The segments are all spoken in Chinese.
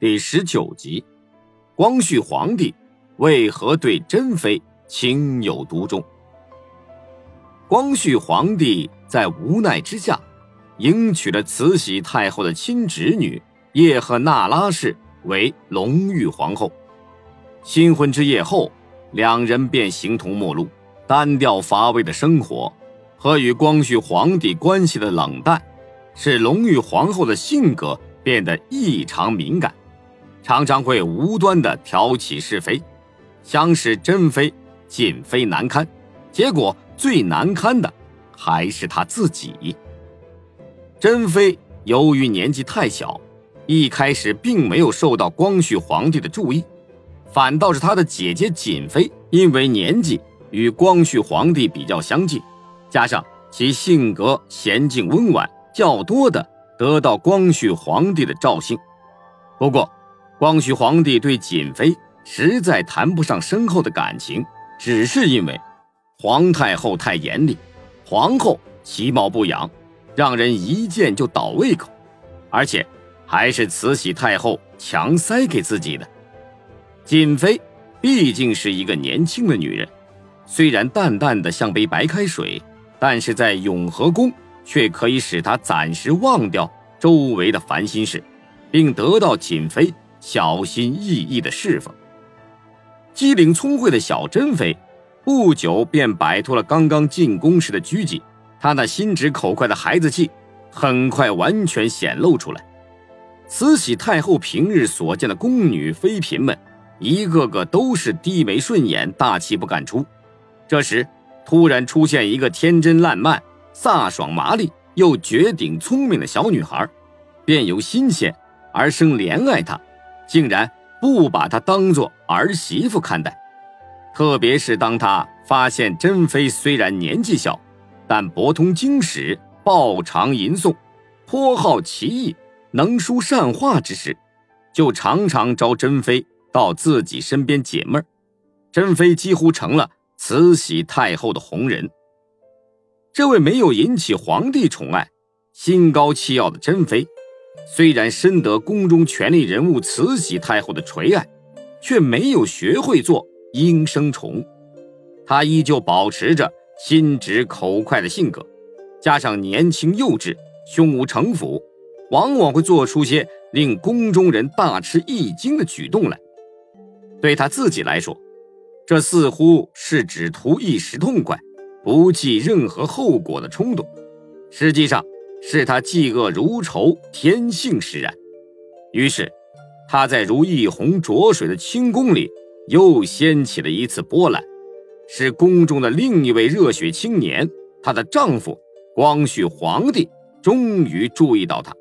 第十九集，光绪皇帝为何对珍妃情有独钟？光绪皇帝在无奈之下，迎娶了慈禧太后的亲侄女叶赫那拉氏为隆裕皇后。新婚之夜后，两人便形同陌路，单调乏味的生活和与光绪皇帝关系的冷淡，使隆裕皇后的性格变得异常敏感。常常会无端的挑起是非，想使珍妃、瑾妃难堪，结果最难堪的还是她自己。珍妃由于年纪太小，一开始并没有受到光绪皇帝的注意，反倒是她的姐姐瑾妃因为年纪与光绪皇帝比较相近，加上其性格娴静温婉，较多的得到光绪皇帝的照幸。不过，光绪皇帝对瑾妃实在谈不上深厚的感情，只是因为皇太后太严厉，皇后其貌不扬，让人一见就倒胃口，而且还是慈禧太后强塞给自己的。瑾妃毕竟是一个年轻的女人，虽然淡淡的像杯白开水，但是在永和宫却可以使她暂时忘掉周围的烦心事，并得到瑾妃。小心翼翼的侍奉，机灵聪慧的小珍妃，不久便摆脱了刚刚进宫时的拘谨。她那心直口快的孩子气，很快完全显露出来。慈禧太后平日所见的宫女妃嫔们，一个个都是低眉顺眼、大气不敢出。这时，突然出现一个天真烂漫、飒爽麻利又绝顶聪明的小女孩，便由新鲜而生怜爱她。竟然不把她当做儿媳妇看待，特别是当他发现珍妃虽然年纪小，但博通经史、报长吟诵、颇好奇艺、能书善画之时，就常常招珍妃到自己身边解闷儿。珍妃几乎成了慈禧太后的红人。这位没有引起皇帝宠爱、心高气傲的珍妃。虽然深得宫中权力人物慈禧太后的垂爱，却没有学会做应声虫。她依旧保持着心直口快的性格，加上年轻幼稚、胸无城府，往往会做出些令宫中人大吃一惊的举动来。对她自己来说，这似乎是只图一时痛快，不计任何后果的冲动。实际上，是他嫉恶如仇，天性使然。于是，他在如一泓浊水的清宫里又掀起了一次波澜，使宫中的另一位热血青年，她的丈夫光绪皇帝终于注意到她，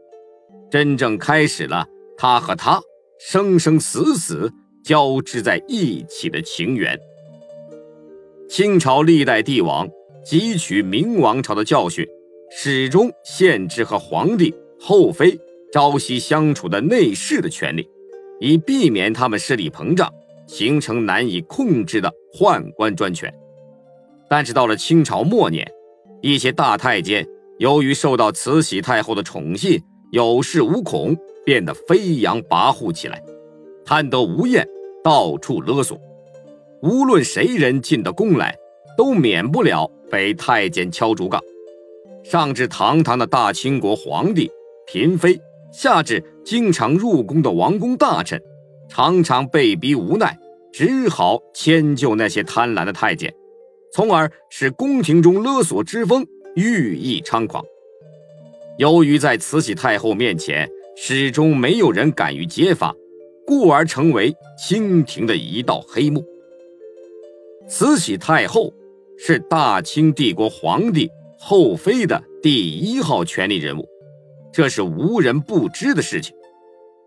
真正开始了他和她生生死死交织在一起的情缘。清朝历代帝王汲取明王朝的教训。始终限制和皇帝、后妃朝夕相处的内侍的权利，以避免他们势力膨胀，形成难以控制的宦官专权。但是到了清朝末年，一些大太监由于受到慈禧太后的宠信，有恃无恐，变得飞扬跋扈起来，贪得无厌，到处勒索。无论谁人进到宫来，都免不了被太监敲竹杠。上至堂堂的大清国皇帝、嫔妃，下至经常入宫的王公大臣，常常被逼无奈，只好迁就那些贪婪的太监，从而使宫廷中勒索之风愈益猖狂。由于在慈禧太后面前始终没有人敢于揭发，故而成为清廷的一道黑幕。慈禧太后是大清帝国皇帝。后妃的第一号权力人物，这是无人不知的事情。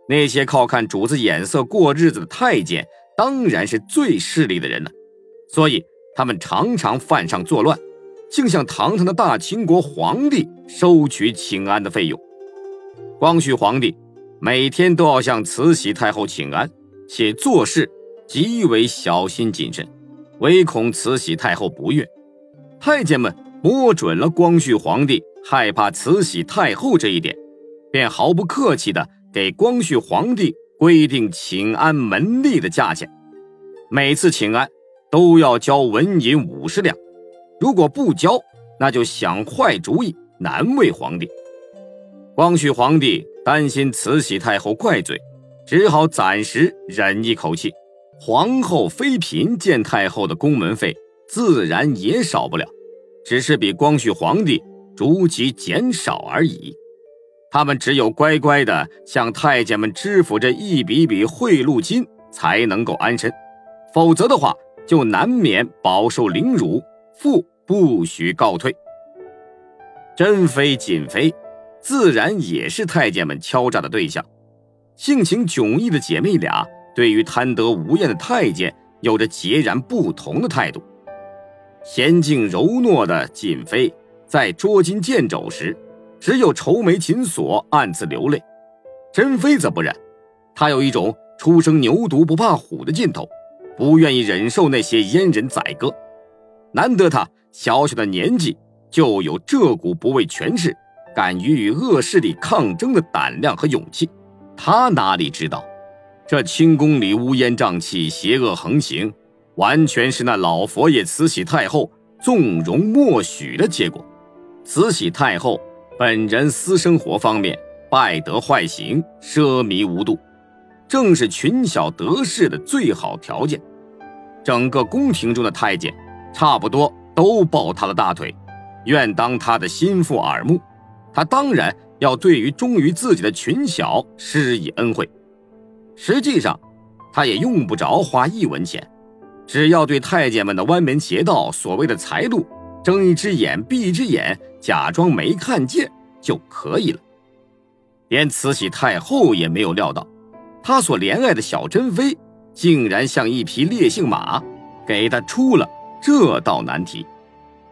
那些靠看主子眼色过日子的太监，当然是最势利的人了。所以他们常常犯上作乱，竟向堂堂的大清国皇帝收取请安的费用。光绪皇帝每天都要向慈禧太后请安，且做事极为小心谨慎，唯恐慈禧太后不悦。太监们。摸准了光绪皇帝害怕慈禧太后这一点，便毫不客气地给光绪皇帝规定请安门吏的价钱，每次请安都要交纹银五十两，如果不交，那就想坏主意难为皇帝。光绪皇帝担心慈禧太后怪罪，只好暂时忍一口气。皇后妃嫔见太后的宫门费自然也少不了，只是比光绪皇帝逐级减少而已。他们只有乖乖的向太监们支付这一笔笔贿赂金，才能够安身，否则的话，就难免饱受凌辱，父不许告退。珍妃、瑾妃，自然也是太监们敲诈的对象。性情迥异的姐妹俩，对于贪得无厌的太监，有着截然不同的态度。娴静柔糯的瑾妃，在捉襟见肘时。只有愁眉紧锁，暗自流泪。珍妃则不然，她有一种初生牛犊不怕虎的劲头，不愿意忍受那些阉人宰割。难得她小小的年纪就有这股不畏权势、敢于与恶势力抗争的胆量和勇气。她哪里知道，这清宫里乌烟瘴气、邪恶横行，完全是那老佛爷慈禧太后纵容默许的结果。慈禧太后。本人私生活方面败德坏行、奢靡无度，正是群小得势的最好条件。整个宫廷中的太监，差不多都抱他的大腿，愿当他的心腹耳目。他当然要对于忠于自己的群小施以恩惠。实际上，他也用不着花一文钱，只要对太监们的歪门邪道、所谓的财路。睁一只眼闭一只眼，假装没看见就可以了。连慈禧太后也没有料到，她所怜爱的小珍妃竟然像一匹烈性马，给她出了这道难题。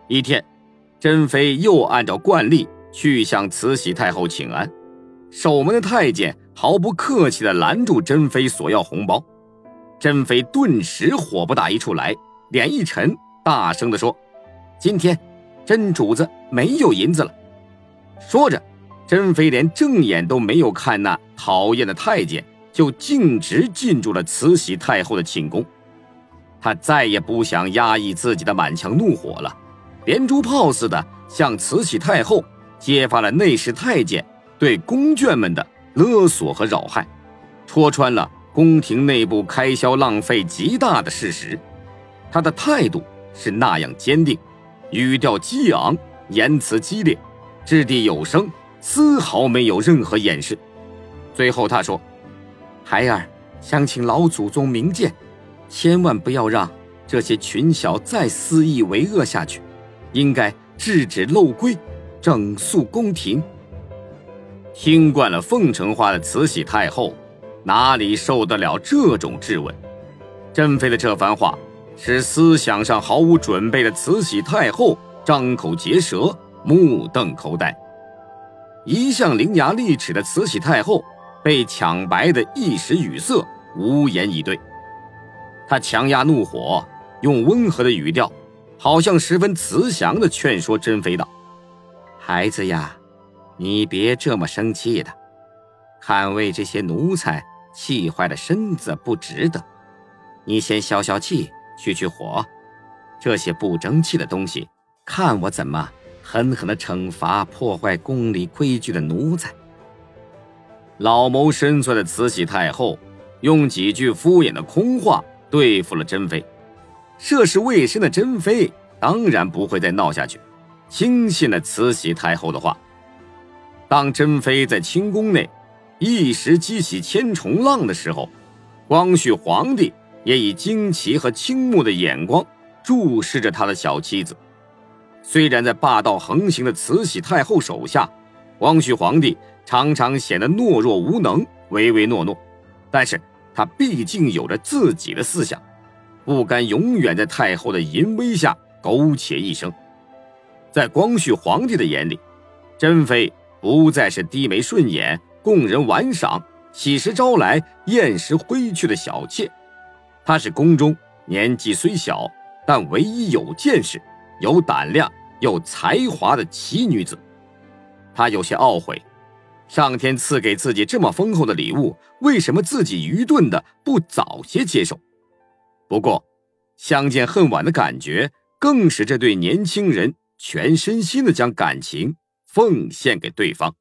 一天，珍妃又按照惯例去向慈禧太后请安，守门的太监毫不客气地拦住珍妃索要红包。珍妃顿时火不打一处来，脸一沉，大声地说。今天，甄主子没有银子了。说着，甄妃连正眼都没有看那讨厌的太监，就径直进入了慈禧太后的寝宫。她再也不想压抑自己的满腔怒火了，连珠炮似的向慈禧太后揭发了内侍太监对宫眷们的勒索和扰害，戳穿了宫廷内部开销浪费极大的事实。他的态度是那样坚定。语调激昂，言辞激烈，掷地有声，丝毫没有任何掩饰。最后他说：“孩儿想请老祖宗明鉴，千万不要让这些群小再肆意为恶下去，应该制止漏规，整肃宫廷。”听惯了奉承话的慈禧太后，哪里受得了这种质问？珍妃的这番话。使思想上毫无准备的慈禧太后张口结舌，目瞪口呆。一向伶牙俐齿的慈禧太后被抢白的一时语塞，无言以对。她强压怒火，用温和的语调，好像十分慈祥地劝说珍妃道：“孩子呀，你别这么生气的，看为这些奴才气坏了身子不值得，你先消消气。”去去火，这些不争气的东西，看我怎么狠狠地惩罚破坏宫里规矩的奴才！老谋深算的慈禧太后用几句敷衍的空话对付了珍妃，涉世未深的珍妃当然不会再闹下去，轻信了慈禧太后的话。当珍妃在清宫内一时激起千重浪的时候，光绪皇帝。也以惊奇和倾慕的眼光注视着他的小妻子。虽然在霸道横行的慈禧太后手下，光绪皇帝常常显得懦弱无能、唯唯诺诺，但是他毕竟有着自己的思想，不甘永远在太后的淫威下苟且一生。在光绪皇帝的眼里，珍妃不再是低眉顺眼、供人玩赏、喜时招来、厌时挥去的小妾。她是宫中年纪虽小，但唯一有见识、有胆量、有才华的奇女子。她有些懊悔，上天赐给自己这么丰厚的礼物，为什么自己愚钝的不早些接受？不过，相见恨晚的感觉更使这对年轻人全身心的将感情奉献给对方。